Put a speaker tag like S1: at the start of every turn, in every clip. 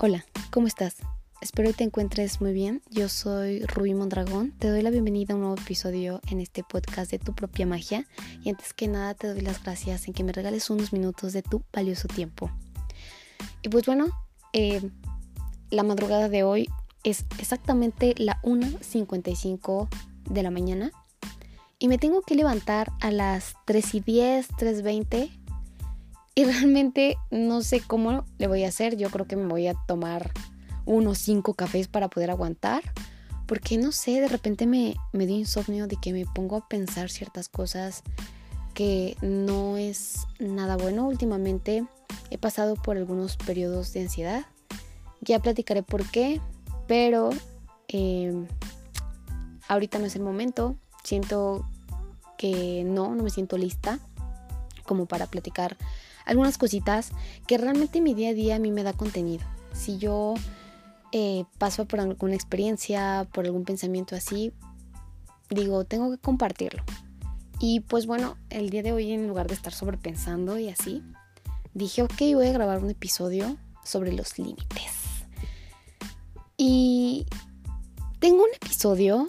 S1: Hola, ¿cómo estás? Espero que te encuentres muy bien. Yo soy Rubí Mondragón. Te doy la bienvenida a un nuevo episodio en este podcast de Tu propia magia. Y antes que nada te doy las gracias en que me regales unos minutos de tu valioso tiempo. Y pues bueno, eh, la madrugada de hoy es exactamente la 1.55 de la mañana. Y me tengo que levantar a las 3 y 10, 3.20 y realmente no sé cómo le voy a hacer. Yo creo que me voy a tomar unos cinco cafés para poder aguantar. Porque no sé, de repente me, me dio insomnio de que me pongo a pensar ciertas cosas que no es nada bueno. Últimamente he pasado por algunos periodos de ansiedad. Ya platicaré por qué, pero em, ahorita no es el momento. Siento que no, no me siento lista como para platicar algunas cositas que realmente mi día a día a mí me da contenido. Si yo eh, paso por alguna experiencia, por algún pensamiento así, digo, tengo que compartirlo. Y pues bueno, el día de hoy en lugar de estar sobrepensando y así, dije, ok, voy a grabar un episodio sobre los límites. Y tengo un episodio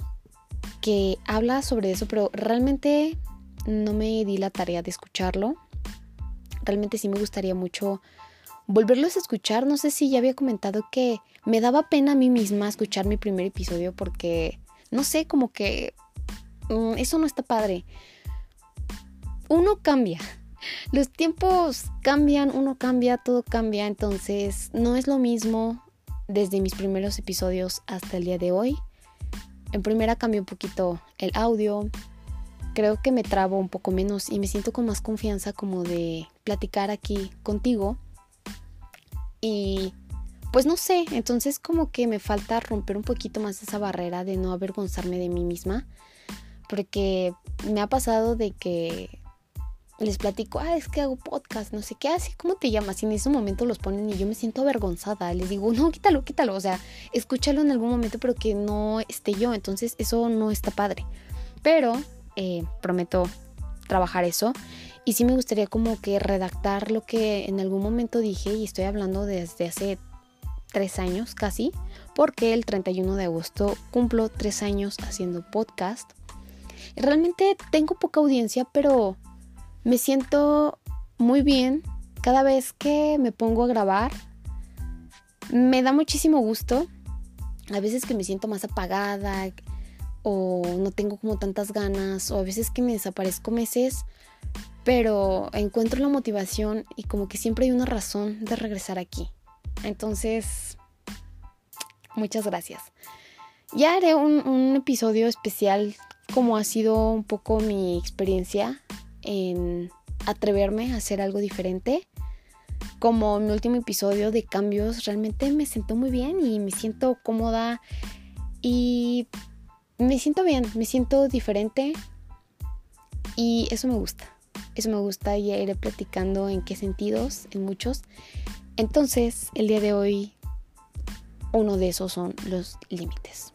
S1: que habla sobre eso, pero realmente no me di la tarea de escucharlo realmente sí me gustaría mucho volverlos a escuchar. No sé si ya había comentado que me daba pena a mí misma escuchar mi primer episodio porque, no sé, como que mm, eso no está padre. Uno cambia. Los tiempos cambian, uno cambia, todo cambia, entonces no es lo mismo desde mis primeros episodios hasta el día de hoy. En primera cambió un poquito el audio, creo que me trabo un poco menos y me siento con más confianza como de platicar aquí contigo. Y pues no sé, entonces como que me falta romper un poquito más esa barrera de no avergonzarme de mí misma. Porque me ha pasado de que les platico, ah, es que hago podcast, no sé qué, así, ¿cómo te llamas? Y en ese momento los ponen y yo me siento avergonzada. Les digo, no, quítalo, quítalo. O sea, escúchalo en algún momento, pero que no esté yo. Entonces eso no está padre. Pero eh, prometo trabajar eso. Y sí me gustaría como que redactar lo que en algún momento dije y estoy hablando desde hace tres años casi, porque el 31 de agosto cumplo tres años haciendo podcast. realmente tengo poca audiencia, pero me siento muy bien cada vez que me pongo a grabar. Me da muchísimo gusto. A veces que me siento más apagada, o no tengo como tantas ganas o a veces que me desaparezco meses, pero encuentro la motivación y como que siempre hay una razón de regresar aquí. Entonces, muchas gracias. Ya haré un, episodio especial como ha sido un poco mi experiencia en atreverme a hacer algo diferente. Como mi último episodio de cambios, realmente me siento muy bien y me siento cómoda y me siento bien, me siento diferente y eso me gusta. Eso me gusta y iré platicando en qué sentidos, en muchos. Entonces, el día de hoy, uno de esos son los límites.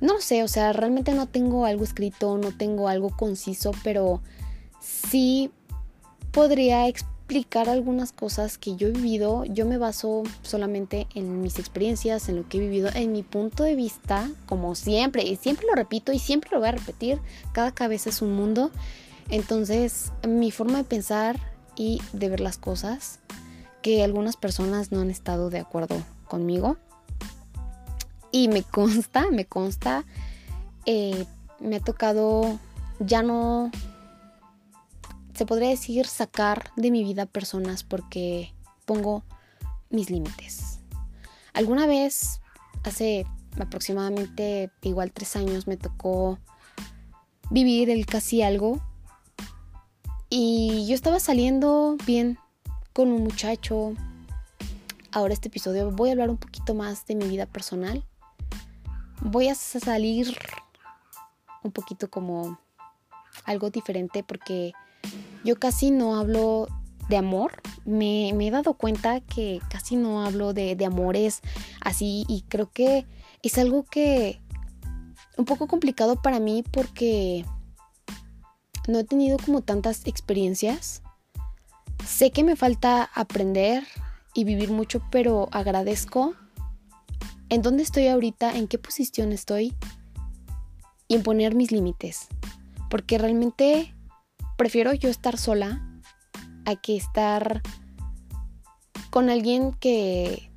S1: No sé, o sea, realmente no tengo algo escrito, no tengo algo conciso, pero sí podría explicar algunas cosas que yo he vivido. Yo me baso solamente en mis experiencias, en lo que he vivido, en mi punto de vista, como siempre, y siempre lo repito y siempre lo voy a repetir, cada cabeza es un mundo. Entonces, mi forma de pensar y de ver las cosas, que algunas personas no han estado de acuerdo conmigo. Y me consta, me consta, eh, me ha tocado ya no se podría decir sacar de mi vida personas porque pongo mis límites. Alguna vez, hace aproximadamente igual tres años, me tocó vivir el casi algo y yo estaba saliendo bien con un muchacho. Ahora este episodio voy a hablar un poquito más de mi vida personal. Voy a salir un poquito como algo diferente porque yo casi no hablo de amor. Me, he dado cuenta que casi no hablo de, de amores así y creo que es algo que un poco complicado para mí porque no he tenido como tantas experiencias. Sé que me falta aprender y vivir mucho, pero agradezco en dónde estoy ahorita, en qué posición estoy y en poner mis límites. Porque realmente prefiero yo estar sola a que estar con alguien que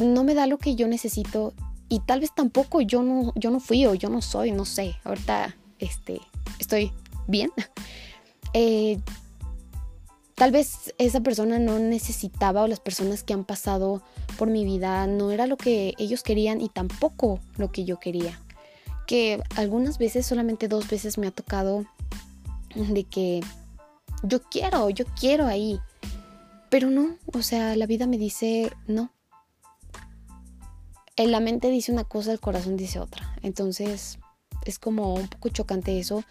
S1: no me da lo que yo necesito y tal vez tampoco yo no, yo no fui o yo no soy, no sé. Ahorita este, estoy bien. Eh, tal vez esa persona no necesitaba o las personas que han pasado por mi vida no era lo que ellos querían y tampoco lo que yo quería. Que algunas veces, solamente dos veces me ha tocado de que yo quiero, yo quiero ahí. Pero no, o sea, la vida me dice no. La mente dice una cosa, el corazón dice otra. Entonces es como un poco chocante eso.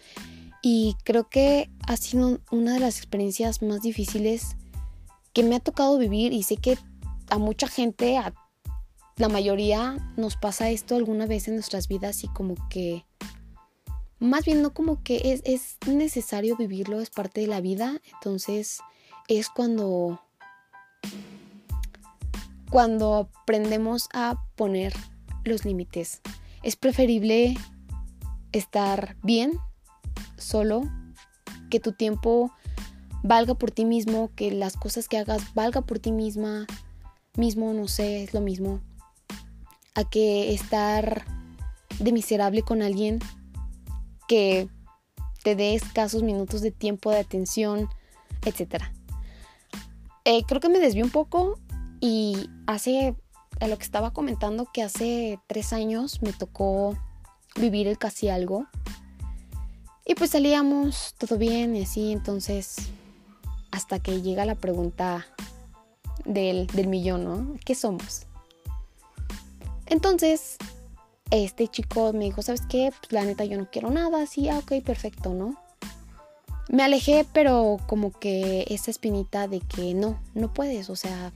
S1: Y creo que ha sido una de las experiencias más difíciles que me ha tocado vivir y sé que a mucha gente, a la mayoría nos pasa esto alguna vez en nuestras vidas y como que, más bien no como que es, es necesario vivirlo, es parte de la vida, entonces es cuando, cuando aprendemos a poner los límites. Es preferible estar bien solo, que tu tiempo valga por ti mismo, que las cosas que hagas valga por ti misma, mismo, no sé, es lo mismo, a que estar de miserable con alguien que te dé escasos minutos de tiempo, de atención, etc. Eh, creo que me desvió un poco y hace, a lo que estaba comentando, que hace tres años me tocó vivir el casi algo y pues salíamos todo bien y así, entonces hasta que llega la pregunta del, millón, ¿no? ¿Qué somos? Entonces, este chico me dijo, ¿sabes qué? Pues la neta yo no quiero nada, así, ah, ok, perfecto, ¿no? Me alejé, pero como que esa espinita de que no, no puedes, o sea,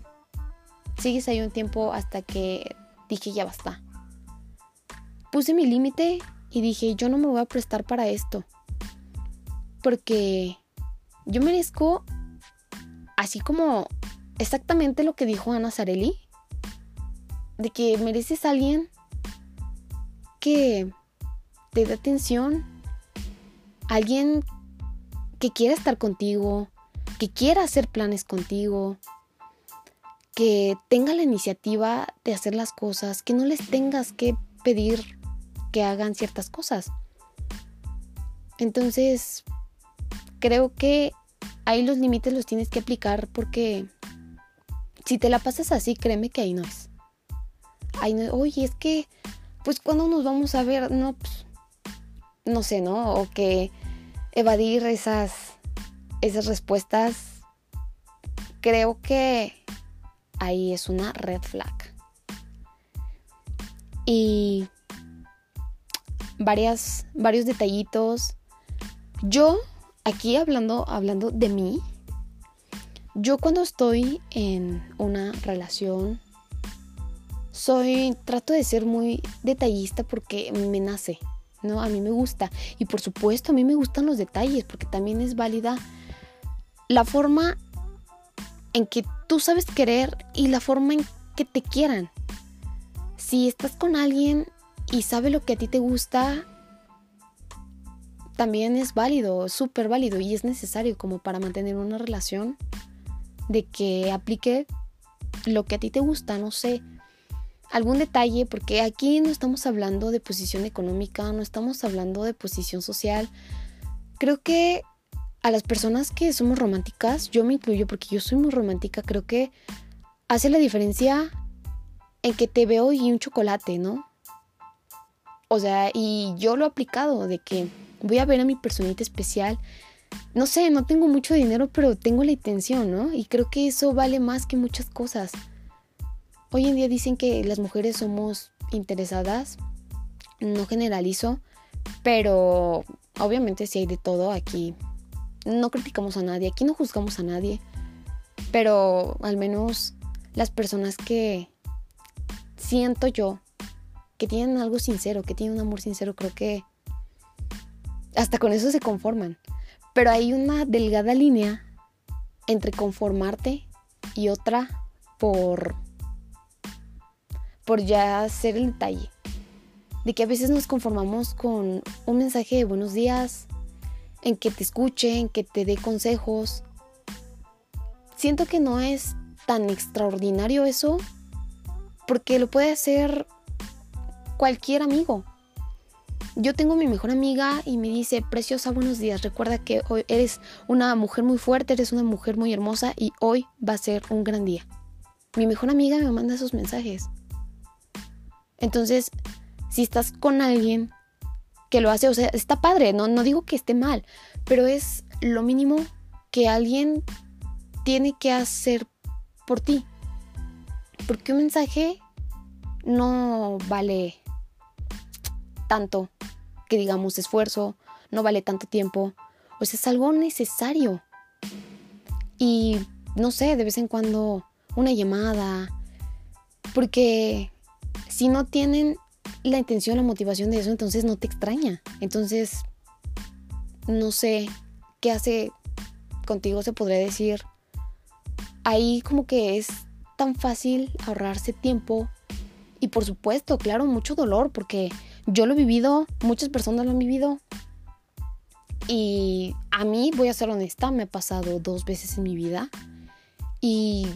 S1: sigues ahí un tiempo hasta que dije, ya basta. Puse mi límite y dije, yo no me voy a prestar para esto porque yo merezco, así como exactamente lo que dijo Ana Zarelli, de que mereces a alguien que te dé atención, alguien que quiera estar contigo, que quiera hacer planes contigo, que tenga la iniciativa de hacer las cosas, que no les tengas que pedir que hagan ciertas cosas. Entonces, creo que ahí los límites los tienes que aplicar porque si te la pasas así, créeme que ahí no es. Ahí no, oye, es que, pues cuando nos vamos a ver, no, pues, no sé, ¿no? O que evadir esas, esas respuestas, creo que ahí es una red flag. Y varias, varios detallitos. Yo aquí hablando, hablando de mí, yo cuando estoy en una relación, soy, trato de ser muy detallista porque me nace, ¿no? A mí me gusta. Y por supuesto, a mí me gustan los detalles porque también es válida la forma en que tú sabes querer y la forma en que te quieran. Si estás con alguien y sabe lo que a ti te gusta, también es válido, súper válido y es necesario como para mantener una relación de que aplique lo que a ti te gusta, no sé, algún detalle, porque aquí no estamos hablando de posición económica, no estamos hablando de posición social. Creo que a las personas que somos románticas, yo me incluyo porque yo soy muy romántica, creo que hace la diferencia en que te veo y un chocolate, ¿no? O sea, y yo lo he aplicado de que voy a ver a mi personita especial. No sé, no tengo mucho dinero, pero tengo la intención, ¿no? Y creo que eso vale más que muchas cosas. Hoy en día dicen que las mujeres somos interesadas, no generalizo, pero obviamente si hay de todo aquí. No criticamos a nadie, aquí no juzgamos a nadie, pero al menos las personas que siento yo que tienen algo sincero, que tienen un amor sincero, creo que hasta con eso se conforman. Pero hay una delgada línea entre conformarte y otra por por ya hacer el detalle. De que a veces nos conformamos con un mensaje de buenos días, en que te escuche, en que te dé consejos. Siento que no es tan extraordinario eso, porque lo puede hacer cualquier amigo. Yo tengo mi mejor amiga y me dice, preciosa, buenos días. Recuerda que hoy eres una mujer muy fuerte, eres una mujer muy hermosa y hoy va a ser un gran día. Mi mejor amiga me manda esos mensajes. Entonces, si estás con alguien que lo hace, o sea, está padre, no, no digo que esté mal, pero es lo mínimo que alguien tiene que hacer por ti. Porque un mensaje no vale tanto que digamos esfuerzo, no vale tanto tiempo. O sea, es algo necesario. Y no sé, de vez en cuando una llamada. Porque si no tienen la intención, la motivación de eso, entonces no te extraña. Entonces, no sé qué hace contigo, se podría decir. Ahí como que es tan fácil ahorrarse tiempo y por supuesto, claro, mucho dolor porque yo lo he vivido, muchas personas lo han vivido y a mí, voy a ser honesta, me ha pasado dos veces en mi vida y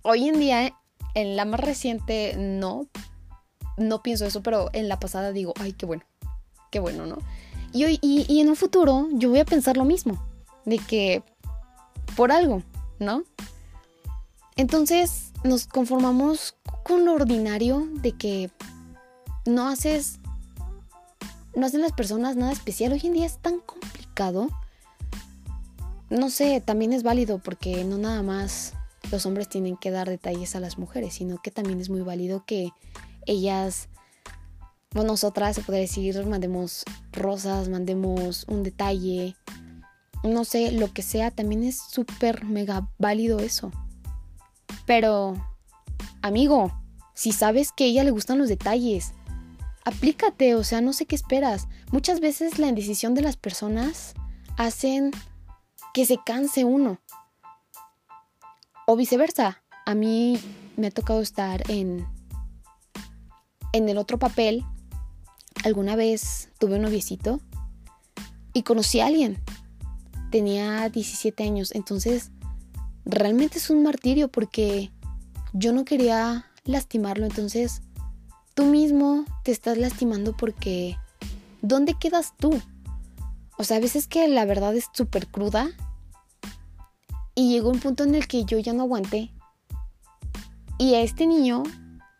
S1: hoy en día, en la más reciente, no, no pienso eso, pero en la pasada digo, ay, qué bueno, qué bueno, ¿no? Y, hoy, y, y en un futuro yo voy a pensar lo mismo, de que por algo, ¿no? Entonces nos conformamos con lo ordinario de que no haces, no hacen las personas nada especial. Hoy en día es tan complicado. No sé, también es válido porque no nada más los hombres tienen que dar detalles a las mujeres, sino que también es muy válido que ellas, o nosotras, se podría decir, mandemos rosas, mandemos un detalle, no sé, lo que sea, también es súper mega válido eso. Pero, amigo, si sabes que a ella le gustan los detalles, aplícate, o sea, no sé qué esperas. Muchas veces la indecisión de las personas hacen que se canse uno. O viceversa. A mí me ha tocado estar en en el otro papel. Alguna vez tuve un noviecito y conocí a alguien. Tenía 17 años, entonces realmente es un martirio porque yo no quería lastimarlo, entonces tú mismo te estás lastimando porque ¿dónde quedas tú? O sea, a veces que la verdad es súper cruda y llegó un punto en el que yo ya no aguanté. Y a este niño,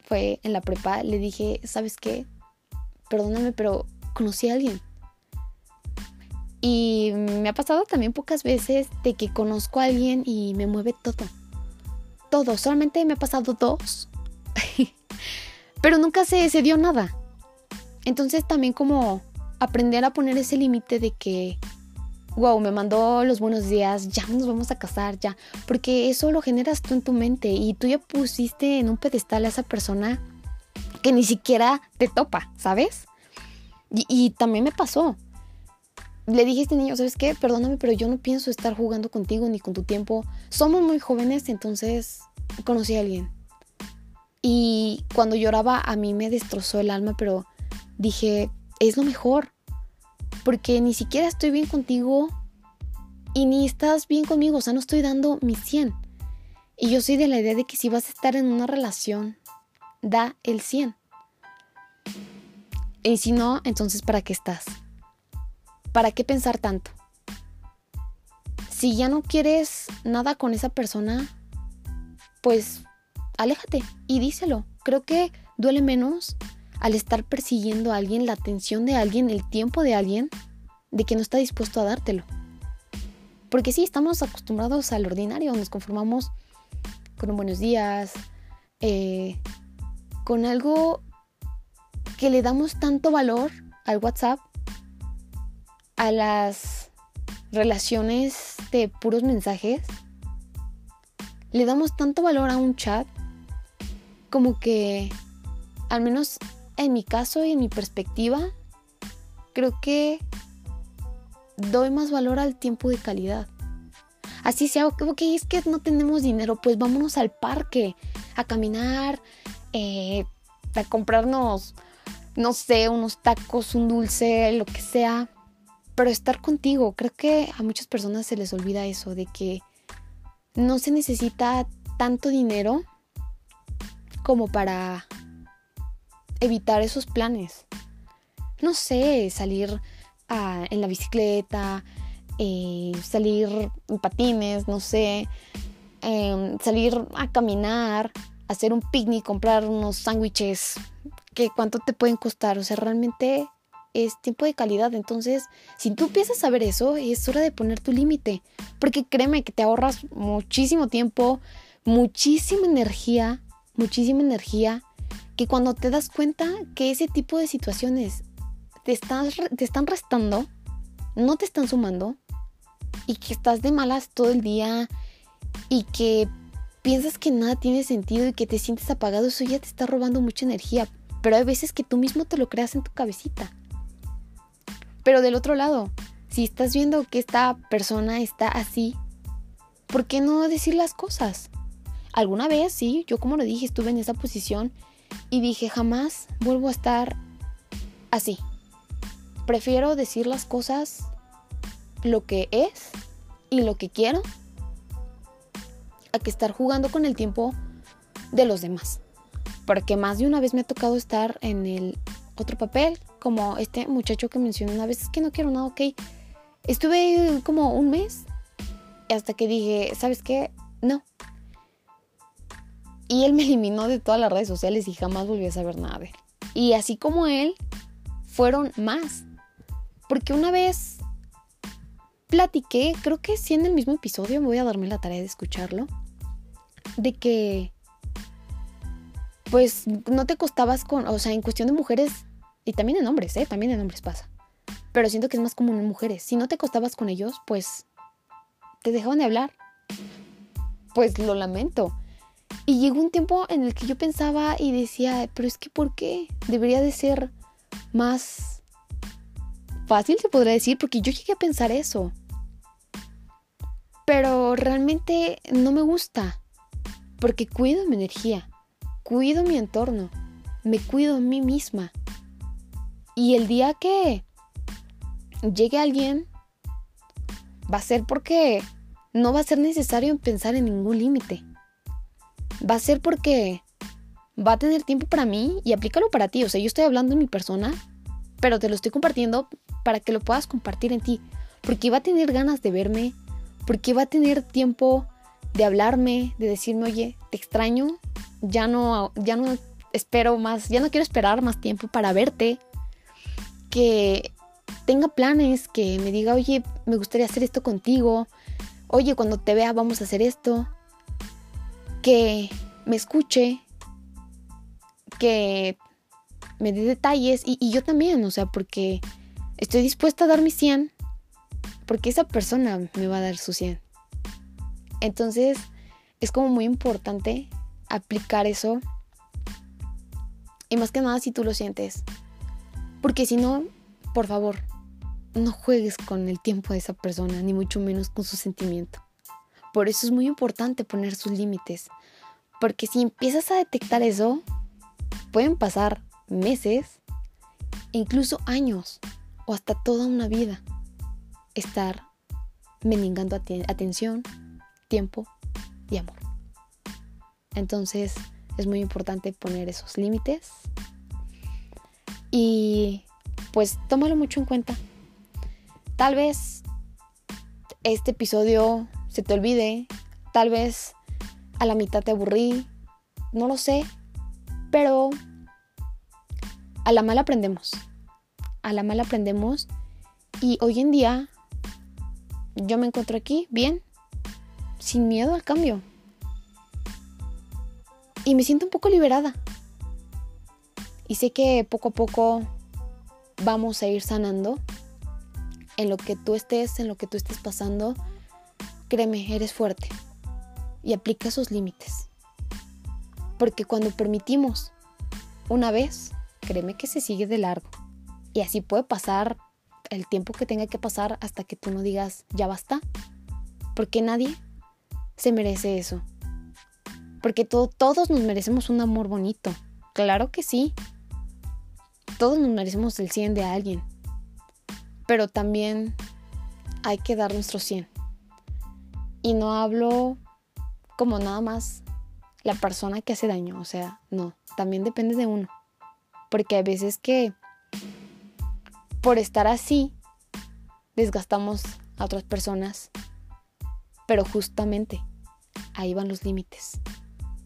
S1: fue en la prepa, le dije, ¿sabes qué? Perdóname, pero conocí a alguien. Y me ha pasado también pocas veces de que conozco a alguien y me mueve todo. Todo, solamente me ha pasado dos. Pero nunca se, se dio nada. Entonces también como aprender a poner ese límite de que, wow, me mandó los buenos días, ya nos vamos a casar, ya. Porque eso lo generas tú en tu mente y tú ya pusiste en un pedestal a esa persona que ni siquiera te topa, ¿sabes? Y, y también me pasó le dije a este niño, ¿sabes qué? Perdóname, pero yo no pienso estar jugando contigo ni con tu tiempo. Somos muy jóvenes, entonces conocí a alguien. Y cuando lloraba a mí me destrozó el alma, pero dije, es lo mejor. Porque ni siquiera estoy bien contigo y ni estás bien conmigo, o sea, no estoy dando mi 100. Y yo soy de la idea de que si vas a estar en una relación, da el 100. Y si no, entonces ¿para qué estás? ¿Para qué pensar tanto? Si ya no quieres nada con esa persona, pues aléjate y díselo. Creo que duele menos al estar persiguiendo a alguien, la atención de alguien, el tiempo de alguien, de que no está dispuesto a dártelo. Porque sí, estamos acostumbrados al ordinario, nos conformamos con un buenos días, eh, con algo que le damos tanto valor al WhatsApp a las relaciones de puros mensajes, le damos tanto valor a un chat como que, al menos en mi caso y en mi perspectiva, creo que doy más valor al tiempo de calidad. Así sea, ok, es que no tenemos dinero, pues vámonos al parque a caminar, eh, a comprarnos, no sé, unos tacos, un dulce, lo que sea. Pero estar contigo, creo que a muchas personas se les olvida eso, de que no se necesita tanto dinero como para evitar esos planes. No sé, salir ah, en la bicicleta, eh, salir en patines, no sé, em, salir a caminar, hacer un picnic, comprar unos sándwiches, que cuánto te pueden costar, o sea, realmente es tiempo de calidad. Entonces, si tú empiezas a ver eso, es hora de poner tu límite, porque créeme que te ahorras muchísimo tiempo, muchísima energía, muchísima energía, que cuando te das cuenta que ese tipo de situaciones te, estás, te están restando, no te están sumando, y que estás de malas todo el día, y que piensas que nada tiene sentido y que te sientes apagado, eso ya te está robando mucha energía. Pero hay veces que tú mismo te lo creas en tu cabecita. Pero del otro lado, si estás viendo que esta persona está así, ¿por qué no decir las cosas? Alguna vez, sí, yo como lo dije, estuve en esa posición y dije, jamás vuelvo a estar así. Prefiero decir las cosas lo que es y lo que quiero a que estar jugando con el tiempo de los demás. Porque más de una vez me ha tocado estar en el otro papel, como este muchacho que mencioné una vez, es que no quiero nada, ok. Estuve como un mes hasta que dije, ¿sabes qué? No, y él me eliminó de todas las redes sociales y jamás volví a saber nada de él. Y así como él, fueron más. Porque una vez platiqué, creo que sí en el mismo episodio, me voy a darme la tarea de escucharlo, de que pues no te costabas con, o sea, en cuestión de mujeres, y también en hombres, ¿eh? También en hombres pasa. Pero siento que es más común en mujeres. Si no te costabas con ellos, pues te dejaban de hablar. Pues lo lamento. Y llegó un tiempo en el que yo pensaba y decía, pero es que ¿por qué? Debería de ser más fácil, se podría decir, porque yo llegué a pensar eso. Pero realmente no me gusta, porque cuido mi energía, cuido mi entorno, me cuido a mí misma. Y el día que llegue alguien, va a ser porque no va a ser necesario pensar en ningún límite va a ser porque va a tener tiempo para mí y aplícalo para ti. O sea, yo estoy hablando en mi persona, pero te lo estoy compartiendo para que lo puedas compartir en ti. Porque va a tener ganas de verme, porque va a tener tiempo de hablarme, de decirme, oye, te extraño, ya no, ya no espero más, ya no quiero esperar más tiempo para verte, que tenga planes, que me diga, oye, me gustaría hacer esto contigo, oye, cuando te vea vamos a hacer esto, que me escuche, que me dé detalles y, yo también, o sea, porque estoy dispuesta a dar mi 100, porque esa persona me va a dar su 100. Entonces, es como muy importante aplicar eso. Y más que nada si tú lo sientes. Porque si no, por favor, no juegues con el tiempo de esa persona, ni mucho menos con su sentimiento. Por eso es muy importante poner sus límites. Porque si empiezas a detectar eso, pueden pasar meses, incluso años o hasta toda una vida estar meningando atención, tiempo y amor. Entonces es muy importante poner esos límites y pues tómalo mucho en cuenta. Tal vez este episodio se te olvide, tal vez a la mitad te aburrí, no lo sé, pero a la mala aprendemos, a la mala aprendemos y hoy en día yo me encuentro aquí bien, sin miedo al cambio y me siento un poco liberada y sé que poco a poco vamos a ir sanando en lo que tú estés, en lo que tú estés pasando Créeme, eres fuerte y aplica esos límites. Porque cuando permitimos una vez, créeme que se sigue de largo. Y así puede pasar el tiempo que tenga que pasar hasta que tú no digas, ya basta. Porque nadie se merece eso. Porque todos nos merecemos un amor bonito. Claro que sí. Todos nos merecemos el 100 de alguien. Pero también hay que dar nuestro 100. Y no hablo como nada más la persona que hace daño. O sea, no. También depende de uno. Porque hay veces que por estar así desgastamos a otras personas. Pero justamente ahí van los límites.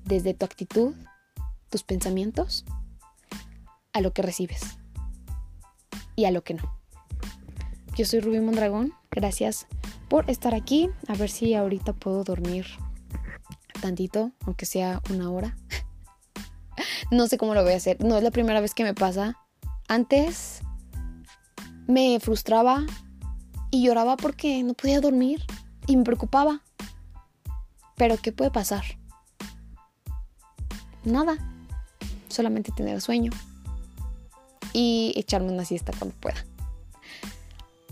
S1: Desde tu actitud, tus pensamientos, a lo que recibes y a lo que no. Yo soy Rubí Mondragón. Gracias por estar aquí. A ver si ahorita puedo dormir tantito, aunque sea una hora. no sé cómo lo voy a hacer. No es la primera vez que me pasa. Antes me frustraba y lloraba porque no podía dormir y me preocupaba. Pero ¿qué puede pasar? Nada. Solamente tener sueño y echarme una siesta cuando pueda.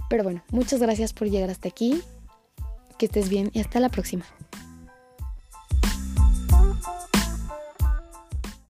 S1: Pero bueno, muchas gracias por llegar hasta aquí. Que estés bien y hasta la próxima.